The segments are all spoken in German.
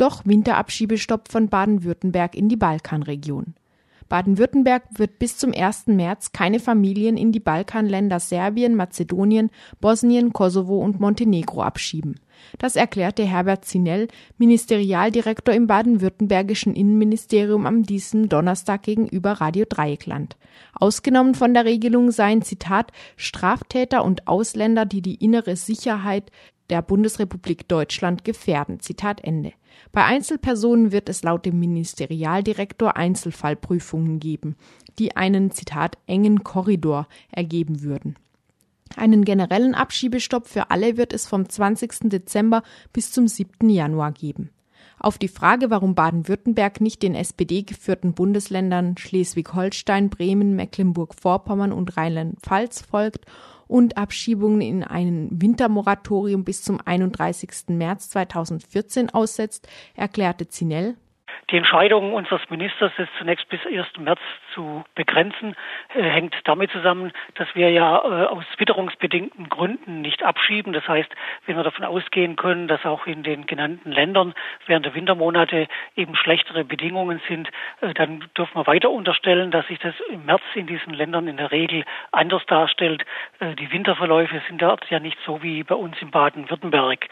Doch Winterabschiebestopp von Baden-Württemberg in die Balkanregion. Baden-Württemberg wird bis zum 1. März keine Familien in die Balkanländer Serbien, Mazedonien, Bosnien, Kosovo und Montenegro abschieben. Das erklärte Herbert Zinell, Ministerialdirektor im baden-württembergischen Innenministerium am diesem Donnerstag gegenüber Radio Dreieckland. Ausgenommen von der Regelung seien Zitat Straftäter und Ausländer, die die innere Sicherheit der Bundesrepublik Deutschland gefährden. Zitat Ende. Bei Einzelpersonen wird es laut dem Ministerialdirektor Einzelfallprüfungen geben, die einen Zitat engen Korridor ergeben würden. Einen generellen Abschiebestopp für alle wird es vom 20. Dezember bis zum 7. Januar geben. Auf die Frage, warum Baden-Württemberg nicht den SPD-geführten Bundesländern Schleswig-Holstein, Bremen, Mecklenburg-Vorpommern und Rheinland-Pfalz folgt und Abschiebungen in ein Wintermoratorium bis zum 31. März 2014 aussetzt, erklärte Zinell, die Entscheidung unseres Ministers, es zunächst bis 1. März zu begrenzen, äh, hängt damit zusammen, dass wir ja äh, aus witterungsbedingten Gründen nicht abschieben. Das heißt, wenn wir davon ausgehen können, dass auch in den genannten Ländern während der Wintermonate eben schlechtere Bedingungen sind, äh, dann dürfen wir weiter unterstellen, dass sich das im März in diesen Ländern in der Regel anders darstellt. Die Winterverläufe sind dort ja nicht so wie bei uns in Baden-Württemberg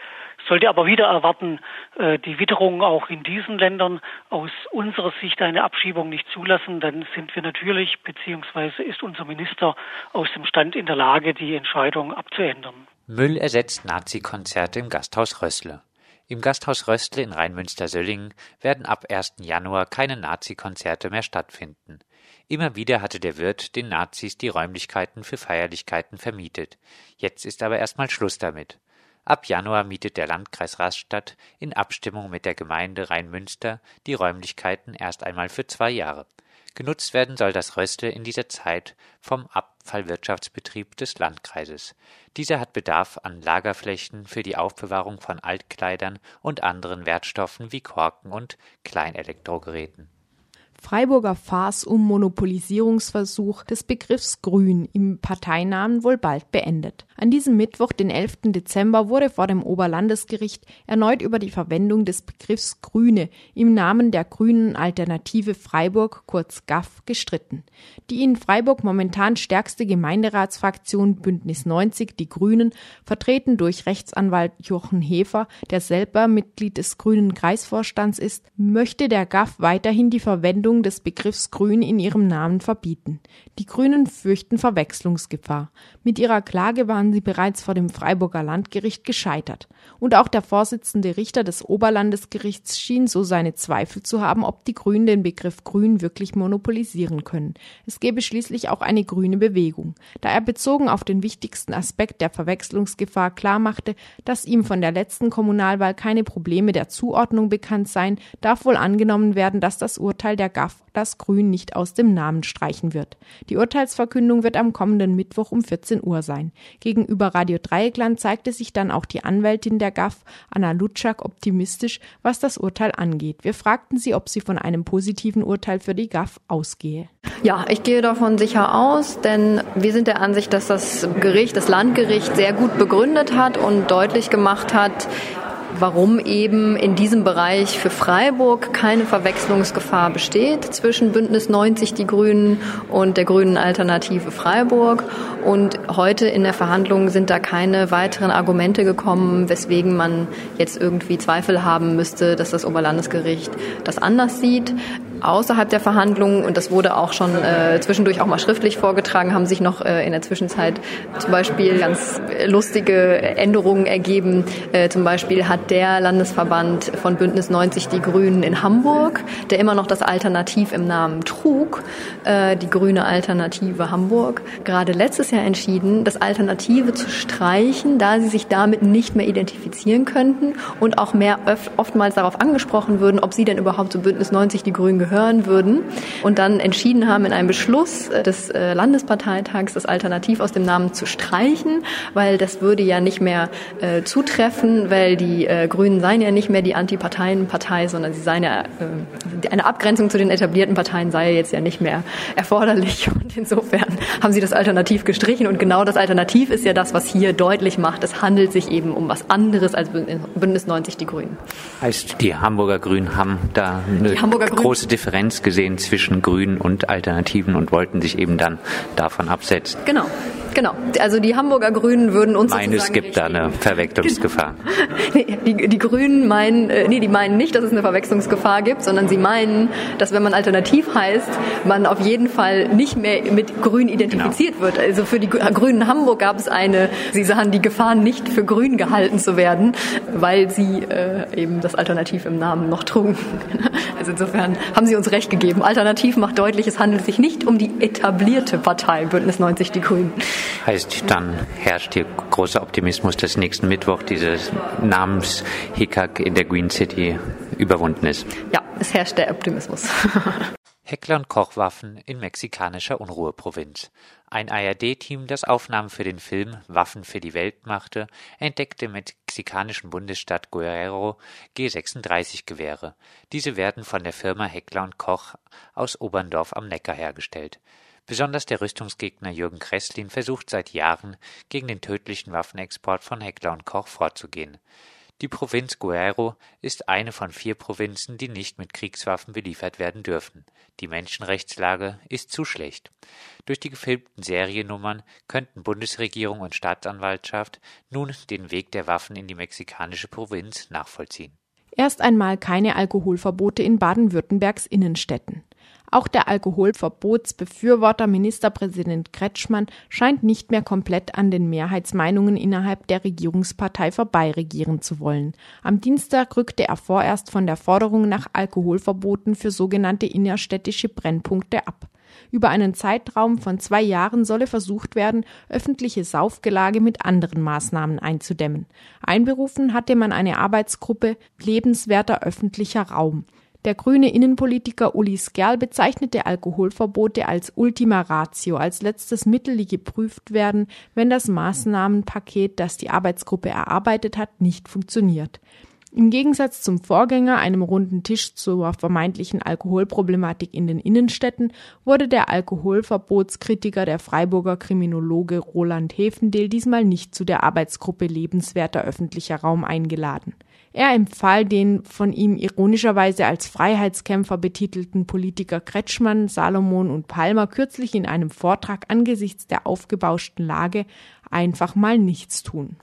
sollte aber wieder erwarten, die Witterung auch in diesen Ländern aus unserer Sicht eine Abschiebung nicht zulassen, dann sind wir natürlich, beziehungsweise ist unser Minister aus dem Stand in der Lage, die Entscheidung abzuändern. Müll ersetzt Nazi-Konzerte im Gasthaus Rössle. Im Gasthaus Röstle in Rheinmünster-Söllingen werden ab 1. Januar keine Nazi-Konzerte mehr stattfinden. Immer wieder hatte der Wirt den Nazis die Räumlichkeiten für Feierlichkeiten vermietet. Jetzt ist aber erstmal Schluss damit. Ab Januar mietet der Landkreis Rastatt in Abstimmung mit der Gemeinde Rheinmünster die Räumlichkeiten erst einmal für zwei Jahre. Genutzt werden soll das Röstle in dieser Zeit vom Abfallwirtschaftsbetrieb des Landkreises. Dieser hat Bedarf an Lagerflächen für die Aufbewahrung von Altkleidern und anderen Wertstoffen wie Korken und Kleinelektrogeräten. Freiburger Farce um Monopolisierungsversuch des Begriffs Grün im Parteinamen wohl bald beendet. An diesem Mittwoch, den 11. Dezember, wurde vor dem Oberlandesgericht erneut über die Verwendung des Begriffs Grüne im Namen der Grünen Alternative Freiburg, kurz GAF, gestritten. Die in Freiburg momentan stärkste Gemeinderatsfraktion Bündnis 90, die Grünen, vertreten durch Rechtsanwalt Jochen Hefer, der selber Mitglied des Grünen Kreisvorstands ist, möchte der GAF weiterhin die Verwendung Verwendung des Begriffs Grün in ihrem Namen verbieten. Die Grünen fürchten Verwechslungsgefahr. Mit ihrer Klage waren sie bereits vor dem Freiburger Landgericht gescheitert. Und auch der Vorsitzende Richter des Oberlandesgerichts schien so seine Zweifel zu haben, ob die Grünen den Begriff Grün wirklich monopolisieren können. Es gäbe schließlich auch eine grüne Bewegung. Da er bezogen auf den wichtigsten Aspekt der Verwechslungsgefahr klarmachte, dass ihm von der letzten Kommunalwahl keine Probleme der Zuordnung bekannt seien, darf wohl angenommen werden, dass das Urteil der GAF das Grün nicht aus dem Namen streichen wird. Die Urteilsverkündung wird am kommenden Mittwoch um 14 Uhr sein. Gegenüber Radio Dreieckland zeigte sich dann auch die Anwältin der GAF, Anna Lutschak, optimistisch, was das Urteil angeht. Wir fragten sie, ob sie von einem positiven Urteil für die GAF ausgehe. Ja, ich gehe davon sicher aus, denn wir sind der Ansicht, dass das Gericht, das Landgericht sehr gut begründet hat und deutlich gemacht hat, warum eben in diesem Bereich für Freiburg keine Verwechslungsgefahr besteht zwischen Bündnis 90 Die Grünen und der Grünen Alternative Freiburg. Und heute in der Verhandlung sind da keine weiteren Argumente gekommen, weswegen man jetzt irgendwie Zweifel haben müsste, dass das Oberlandesgericht das anders sieht außerhalb der Verhandlungen, und das wurde auch schon äh, zwischendurch auch mal schriftlich vorgetragen, haben sich noch äh, in der Zwischenzeit zum Beispiel ganz lustige Änderungen ergeben. Äh, zum Beispiel hat der Landesverband von Bündnis 90 Die Grünen in Hamburg, der immer noch das Alternativ im Namen trug, äh, die grüne Alternative Hamburg, gerade letztes Jahr entschieden, das Alternative zu streichen, da sie sich damit nicht mehr identifizieren könnten und auch mehr oftmals darauf angesprochen würden, ob sie denn überhaupt zu Bündnis 90 Die Grünen gehören gehören würden und dann entschieden haben in einem Beschluss des Landesparteitags das Alternativ aus dem Namen zu streichen, weil das würde ja nicht mehr äh, zutreffen, weil die äh, Grünen seien ja nicht mehr die Antiparteienpartei, sondern sie seien ja, äh, eine Abgrenzung zu den etablierten Parteien sei jetzt ja nicht mehr erforderlich und insofern haben sie das Alternativ gestrichen und genau das Alternativ ist ja das, was hier deutlich macht, es handelt sich eben um was anderes als Bündnis 90 die Grünen. Heißt, die Hamburger Grünen haben da eine große Differenz gesehen zwischen Grünen und Alternativen und wollten sich eben dann davon absetzen. Genau. Genau, also die Hamburger Grünen würden uns meinen, es gibt da eine Verwechslungsgefahr. die, die Grünen meinen, äh, nee, die meinen nicht, dass es eine Verwechslungsgefahr gibt, sondern sie meinen, dass wenn man alternativ heißt, man auf jeden Fall nicht mehr mit Grün identifiziert genau. wird. Also für die Grünen Hamburg gab es eine, sie sahen die Gefahr nicht für Grün gehalten zu werden, weil sie äh, eben das Alternativ im Namen noch trugen. Also insofern haben sie uns recht gegeben. Alternativ macht deutlich, es handelt sich nicht um die etablierte Partei Bündnis 90 Die Grünen. Heißt, dann herrscht hier großer Optimismus, dass nächsten Mittwoch dieses Namenshickhack in der Green City überwunden ist. Ja, es herrscht der Optimismus. Heckler und Kochwaffen in mexikanischer Unruheprovinz. Ein ARD-Team, das Aufnahmen für den Film Waffen für die Welt machte, entdeckte im mexikanischen Bundesstaat Guerrero G36-Gewehre. Diese werden von der Firma Heckler und Koch aus Oberndorf am Neckar hergestellt. Besonders der Rüstungsgegner Jürgen Kresslin versucht seit Jahren, gegen den tödlichen Waffenexport von Heckler und Koch vorzugehen. Die Provinz Guerrero ist eine von vier Provinzen, die nicht mit Kriegswaffen beliefert werden dürfen. Die Menschenrechtslage ist zu schlecht. Durch die gefilmten Seriennummern könnten Bundesregierung und Staatsanwaltschaft nun den Weg der Waffen in die mexikanische Provinz nachvollziehen. Erst einmal keine Alkoholverbote in Baden-Württembergs Innenstädten. Auch der Alkoholverbotsbefürworter Ministerpräsident Kretschmann scheint nicht mehr komplett an den Mehrheitsmeinungen innerhalb der Regierungspartei vorbei regieren zu wollen. Am Dienstag rückte er vorerst von der Forderung nach Alkoholverboten für sogenannte innerstädtische Brennpunkte ab. Über einen Zeitraum von zwei Jahren solle versucht werden, öffentliche Saufgelage mit anderen Maßnahmen einzudämmen. Einberufen hatte man eine Arbeitsgruppe lebenswerter öffentlicher Raum. Der grüne Innenpolitiker Uli Skerl bezeichnete Alkoholverbote als Ultima Ratio, als letztes Mittel, die geprüft werden, wenn das Maßnahmenpaket, das die Arbeitsgruppe erarbeitet hat, nicht funktioniert. Im Gegensatz zum Vorgänger, einem runden Tisch zur vermeintlichen Alkoholproblematik in den Innenstädten, wurde der Alkoholverbotskritiker der Freiburger Kriminologe Roland Hefendel diesmal nicht zu der Arbeitsgruppe lebenswerter öffentlicher Raum eingeladen. Er empfahl den von ihm ironischerweise als Freiheitskämpfer betitelten Politiker Kretschmann, Salomon und Palmer kürzlich in einem Vortrag angesichts der aufgebauschten Lage einfach mal nichts tun.